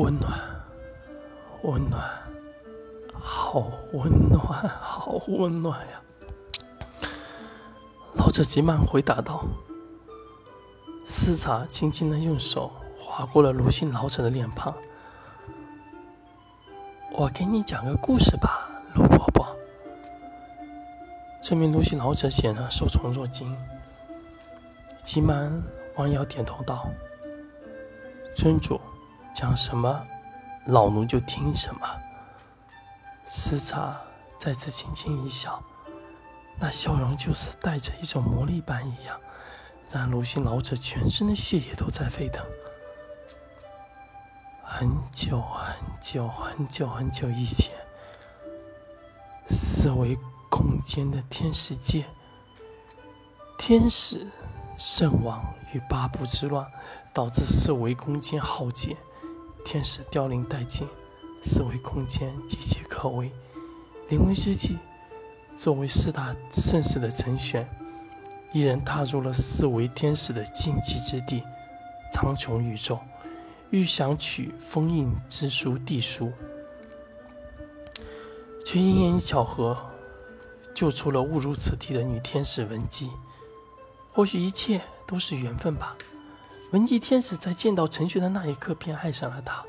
温暖，温暖，好温暖，好温暖呀！老者急忙回答道。斯查轻轻的用手划过了卢姓老者的脸庞。我给你讲个故事吧，卢伯伯。这名卢姓老者显然受宠若惊，急忙弯腰点头道：“尊主。”讲什么，老奴就听什么。斯查再次轻轻一笑，那笑容就是带着一种魔力般一样，让鲁迅老者全身的血液都在沸腾。很久很久很久很久以前，四维空间的天使界，天使圣王与八部之乱，导致四维空间浩劫。天使凋零殆尽，四维空间岌岌可危。临危之际，作为四大圣使的陈玄，一人踏入了四维天使的禁忌之地——苍穹宇宙，欲想取封印之书地书，却因缘巧合救出了误入此地的女天使文姬。或许一切都是缘分吧。文姬天使在见到陈玄的那一刻便爱上了他，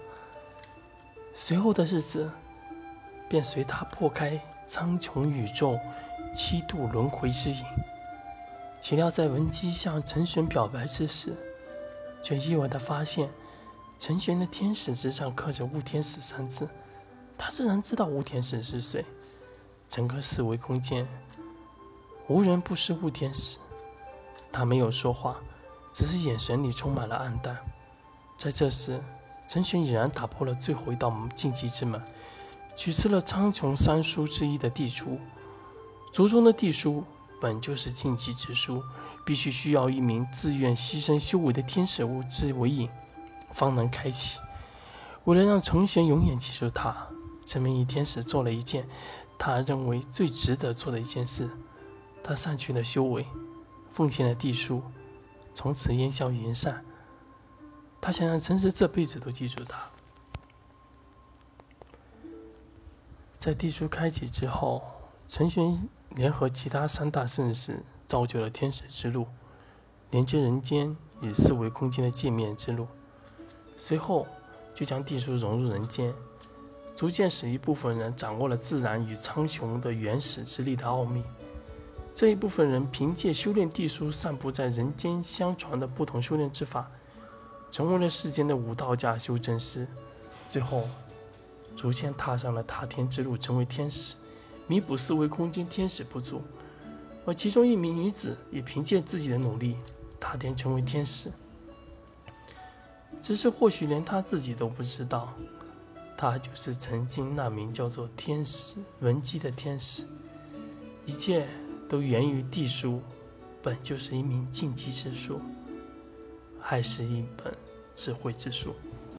随后的日子便随他破开苍穹宇宙七度轮回之影。岂料在文姬向陈玄表白之时，却意外的发现陈玄的天使之上刻着“雾天使”三字。他自然知道雾天使是谁，整个四维空间无人不识雾天使。他没有说话。只是眼神里充满了暗淡。在这时，陈玄已然打破了最后一道禁忌之门，取出了苍穹三书之一的地书。族中的地书本就是禁忌之书，必须需要一名自愿牺牲修为的天使物之为引，方能开启。为了让陈玄永远记住他，这名女天使做了一件他认为最值得做的一件事：他散去了修为，奉献了地书。从此烟消云散。他想让陈实这辈子都记住他。在地书开启之后，陈玄联合其他三大圣使，造就了天使之路，连接人间与四维空间的界面之路。随后，就将地书融入人间，逐渐使一部分人掌握了自然与苍穹的原始之力的奥秘。这一部分人凭借修炼地书散布在人间相传的不同修炼之法，成为了世间的武道家修真师，最后逐渐踏上了踏天之路，成为天使，弥补四维空间天使不足。而其中一名女子也凭借自己的努力踏天成为天使，只是或许连她自己都不知道，她就是曾经那名叫做天使文姬的天使。一切。都源于地书，本就是一名禁忌之书，还是一本智慧之书。